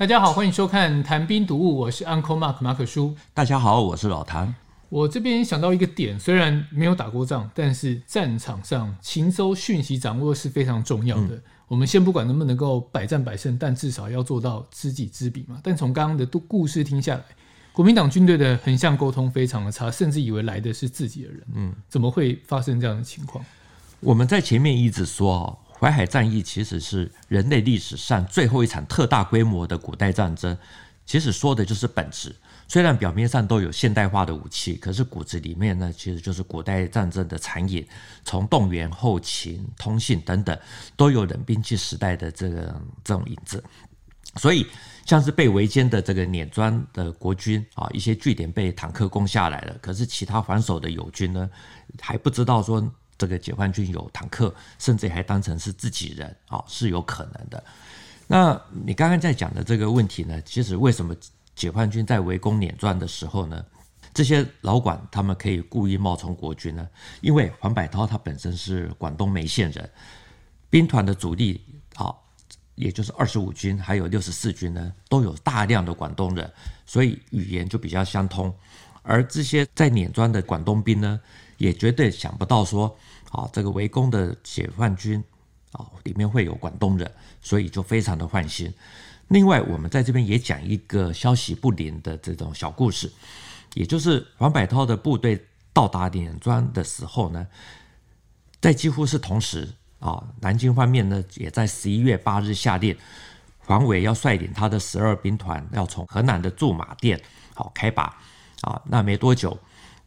大家好，欢迎收看《谈兵读物》，我是 Uncle Mark 马可叔。大家好，我是老谭。我这边想到一个点，虽然没有打过仗，但是战场上情搜讯息掌握是非常重要的。嗯、我们先不管能不能够百战百胜，但至少要做到知己知彼嘛。但从刚刚的故事听下来，国民党军队的横向沟通非常的差，甚至以为来的是自己的人。嗯，怎么会发生这样的情况？我们在前面一直说啊。淮海战役其实是人类历史上最后一场特大规模的古代战争，其实说的就是本质。虽然表面上都有现代化的武器，可是骨子里面呢，其实就是古代战争的残影。从动员、后勤、通信等等，都有冷兵器时代的这个这种影子。所以，像是被围歼的这个碾庄的国军啊，一些据点被坦克攻下来了，可是其他防守的友军呢，还不知道说。这个解放军有坦克，甚至还当成是自己人啊、是有可能的。那你刚刚在讲的这个问题呢？其实为什么解放军在围攻碾庄的时候呢，这些老管他们可以故意冒充国军呢？因为黄百韬他本身是广东梅县人，兵团的主力啊、也就是二十五军还有六十四军呢，都有大量的广东人，所以语言就比较相通。而这些在碾庄的广东兵呢，也绝对想不到说。啊，这个围攻的解放军啊，里面会有广东人，所以就非常的放心。另外，我们在这边也讲一个消息不灵的这种小故事，也就是黄百韬的部队到达碾庄的时候呢，在几乎是同时啊，南京方面呢也在十一月八日下令，黄维要率领他的十二兵团要从河南的驻马店好开拔啊，那没多久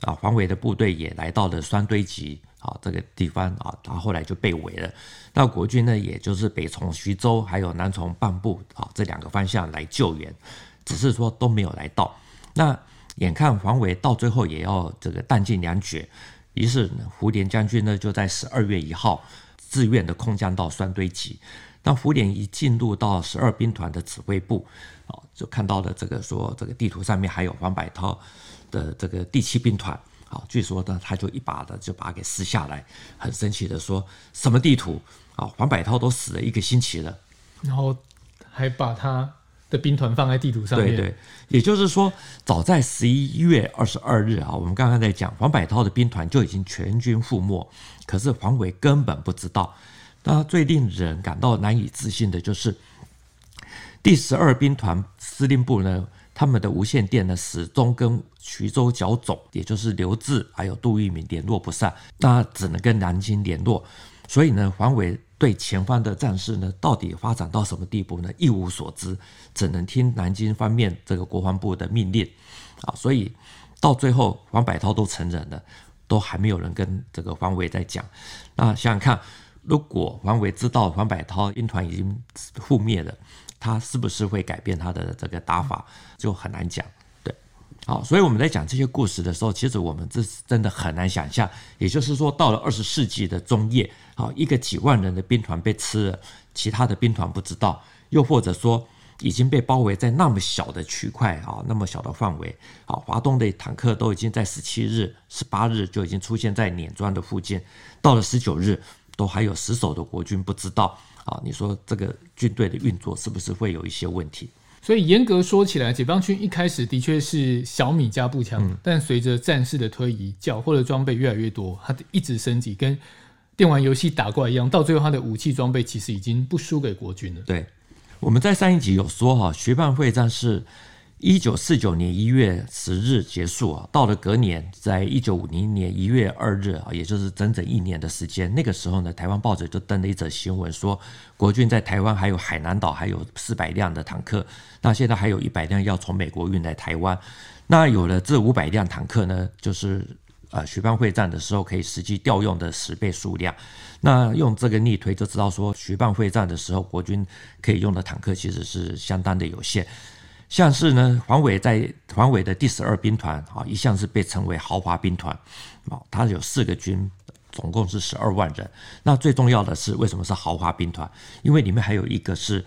啊，黄维的部队也来到了双堆集。啊，这个地方啊，他后来就被围了。那国军呢，也就是北从徐州，还有南从蚌埠啊这两个方向来救援，只是说都没有来到。那眼看黄维到最后也要这个弹尽粮绝，于是胡琏将军呢就在十二月一号自愿的空降到双堆集。那胡琏一进入到十二兵团的指挥部，啊，就看到了这个说这个地图上面还有黄百韬的这个第七兵团。啊，据说呢，他就一把的就把它给撕下来，很生气的说：“什么地图啊？黄百韬都死了一个星期了，然后还把他的兵团放在地图上面。”对对，也就是说，早在十一月二十二日啊，我们刚刚在讲黄百韬的兵团就已经全军覆没，可是黄维根本不知道。那最令人感到难以置信的就是，第十二兵团司令部呢。他们的无线电呢，始终跟徐州剿总，也就是刘峙还有杜聿明联络不上，那只能跟南京联络。所以呢，黄维对前方的战事呢，到底发展到什么地步呢？一无所知，只能听南京方面这个国防部的命令啊。所以到最后，黄百韬都承认了，都还没有人跟这个黄维在讲。那想想看，如果黄维知道黄百韬兵团已经覆灭了。他是不是会改变他的这个打法，就很难讲。对，好，所以我们在讲这些故事的时候，其实我们这是真的很难想象。也就是说，到了二十世纪的中叶，好，一个几万人的兵团被吃了，其他的兵团不知道，又或者说已经被包围在那么小的区块啊，那么小的范围，好，华东的坦克都已经在十七日、十八日就已经出现在碾庄的附近，到了十九日，都还有死守的国军不知道。啊，你说这个军队的运作是不是会有一些问题？所以严格说起来，解放军一开始的确是小米加步枪，嗯、但随着战事的推移，缴获的装备越来越多，它一直升级，跟电玩游戏打怪一样，到最后它的武器装备其实已经不输给国军了。对，我们在上一集有说哈，学办会战是。一九四九年一月十日结束啊，到了隔年，在一九五零年一月二日啊，也就是整整一年的时间。那个时候呢，台湾报纸就登了一则新闻，说国军在台湾还有海南岛还有四百辆的坦克，那现在还有一百辆要从美国运来台湾。那有了这五百辆坦克呢，就是呃徐蚌会战的时候可以实际调用的十倍数量。那用这个逆推就知道说，徐蚌会战的时候，国军可以用的坦克其实是相当的有限。像是呢，黄伟在黄伟的第十二兵团啊，一向是被称为豪华兵团啊，它有四个军，总共是十二万人。那最重要的是，为什么是豪华兵团？因为里面还有一个是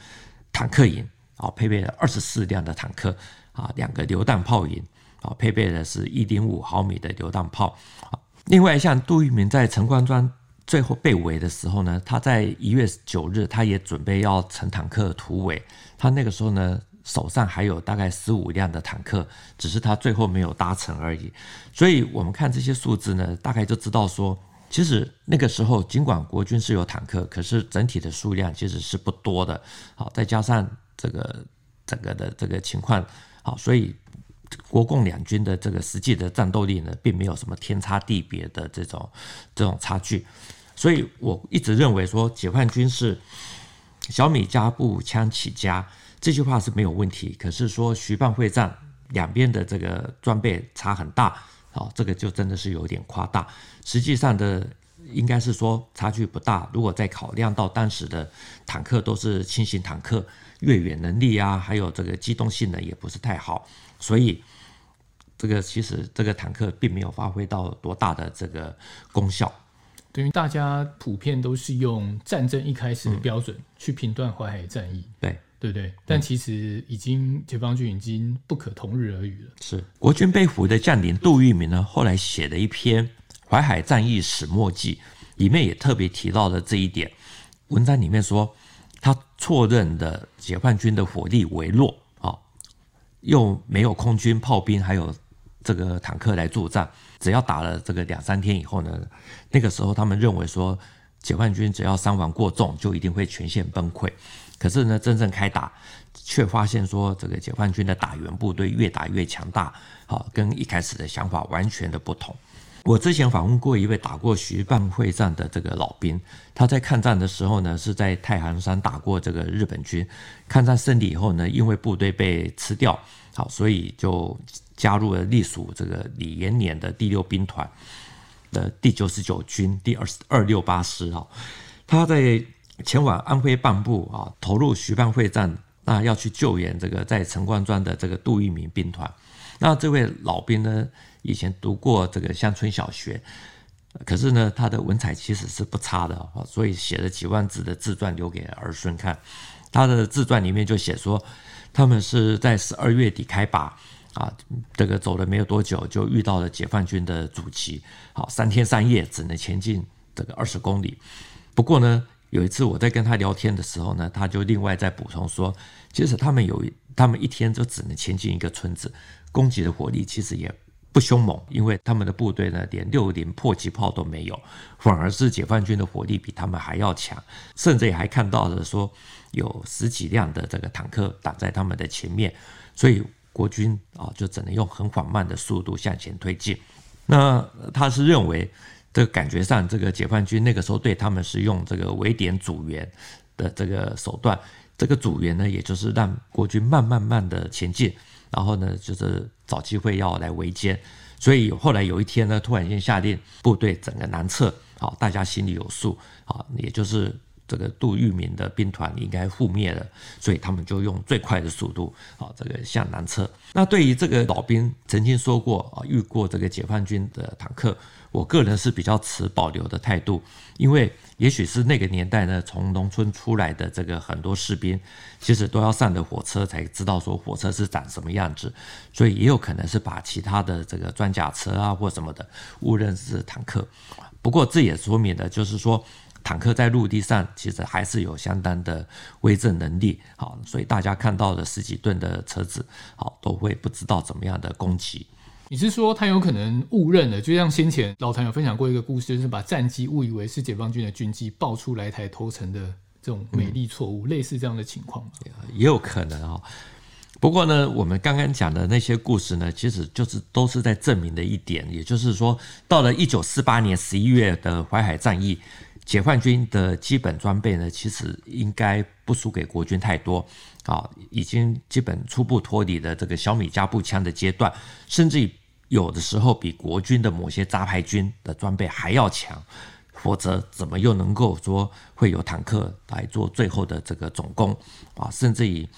坦克营啊，配备了二十四辆的坦克啊，两个榴弹炮营啊，配备的是一点五毫米的榴弹炮啊。另外，像杜聿明在陈官庄最后被围的时候呢，他在一月九日，他也准备要乘坦克突围，他那个时候呢。手上还有大概十五辆的坦克，只是他最后没有搭乘而已。所以我们看这些数字呢，大概就知道说，其实那个时候尽管国军是有坦克，可是整体的数量其实是不多的。好，再加上这个整个的这个情况，好，所以国共两军的这个实际的战斗力呢，并没有什么天差地别的这种这种差距。所以我一直认为说，解放军是小米加步枪起家，这句话是没有问题。可是说徐蚌会战两边的这个装备差很大，啊，这个就真的是有点夸大。实际上的应该是说差距不大。如果再考量到当时的坦克都是轻型坦克，越野能力啊，还有这个机动性能也不是太好，所以这个其实这个坦克并没有发挥到多大的这个功效。等于大家普遍都是用战争一开始的标准去评断淮海战役，嗯、对对不对？但其实已经解放军已经不可同日而语了。是国军被俘的将领杜聿明呢，后来写了一篇《淮海战役始末记》，里面也特别提到了这一点。文章里面说，他错认的解放军的火力为弱啊，又没有空军炮兵，还有这个坦克来作战。只要打了这个两三天以后呢，那个时候他们认为说，解放军只要伤亡过重，就一定会全线崩溃。可是呢，真正开打，却发现说，这个解放军的打援部队越打越强大，好，跟一开始的想法完全的不同。我之前访问过一位打过徐蚌会战的这个老兵，他在抗战的时候呢，是在太行山打过这个日本军。抗战胜利以后呢，因为部队被吃掉，好，所以就。加入了隶属这个李延年的第六兵团的第九十九军第二十二六八师啊，他在前往安徽蚌埠啊，投入徐蚌会战，那要去救援这个在陈官庄的这个杜聿明兵团。那这位老兵呢，以前读过这个乡村小学，可是呢，他的文采其实是不差的啊，所以写了几万字的自传留给儿孙看。他的自传里面就写说，他们是在十二月底开拔。啊，这个走了没有多久，就遇到了解放军的阻击。好，三天三夜只能前进这个二十公里。不过呢，有一次我在跟他聊天的时候呢，他就另外再补充说，其实他们有，他们一天就只能前进一个村子，攻击的火力其实也不凶猛，因为他们的部队呢，连六零迫击炮都没有，反而是解放军的火力比他们还要强，甚至也还看到了说有十几辆的这个坦克挡在他们的前面，所以。国军啊，就只能用很缓慢的速度向前推进。那他是认为，这个感觉上，这个解放军那个时候对他们是用这个围点阻援的这个手段。这个阻援呢，也就是让国军慢慢慢的前进，然后呢，就是找机会要来围歼。所以后来有一天呢，突然间下令部队整个南撤，好，大家心里有数，好，也就是。这个杜聿明的兵团应该覆灭了，所以他们就用最快的速度啊，这个向南撤。那对于这个老兵曾经说过啊，遇过这个解放军的坦克，我个人是比较持保留的态度，因为也许是那个年代呢，从农村出来的这个很多士兵，其实都要上的火车才知道说火车是长什么样子，所以也有可能是把其他的这个装甲车啊或什么的误认是坦克。不过这也说明了，就是说。坦克在陆地上其实还是有相当的威震能力，好，所以大家看到的十几吨的车子，好，都会不知道怎么样的攻击。你是说他有可能误认了？就像先前老谭有分享过一个故事，就是把战机误以为是解放军的军机，爆出来台投诚的这种美丽错误，嗯、类似这样的情况也有可能啊。不过呢，我们刚刚讲的那些故事呢，其实就是都是在证明的一点，也就是说，到了一九四八年十一月的淮海战役。解放军的基本装备呢，其实应该不输给国军太多，啊，已经基本初步脱离了这个小米加步枪的阶段，甚至有的时候比国军的某些杂牌军的装备还要强，否则怎么又能够说会有坦克来做最后的这个总攻啊？甚至于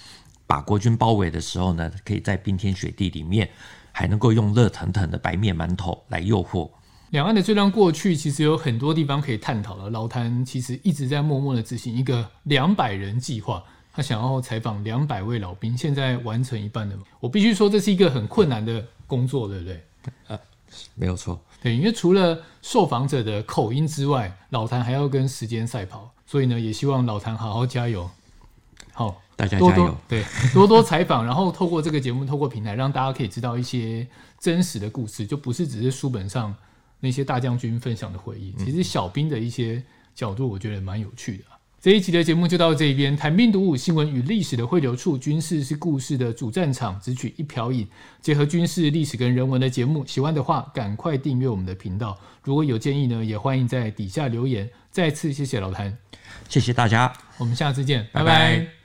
把国军包围的时候呢，可以在冰天雪地里面还能够用热腾腾的白面馒头来诱惑。两岸的这段过去，其实有很多地方可以探讨了。老谭其实一直在默默的执行一个两百人计划，他想要采访两百位老兵，现在完成一半了。我必须说，这是一个很困难的工作，对不对？呃，没有错。对，因为除了受访者的口音之外，老谭还要跟时间赛跑，所以呢，也希望老谭好好加油。好，大家多加油多对多多采访，然后透过这个节目，透过平台，让大家可以知道一些真实的故事，就不是只是书本上那些大将军分享的回忆。其实小兵的一些角度，我觉得蛮有趣的。这一集的节目就到这边，谈兵读武，新闻与历史的汇流处，军事是故事的主战场，只取一瓢饮，结合军事、历史跟人文的节目。喜欢的话，赶快订阅我们的频道。如果有建议呢，也欢迎在底下留言。再次谢谢老谭，谢谢大家，我们下次见，拜拜。拜拜。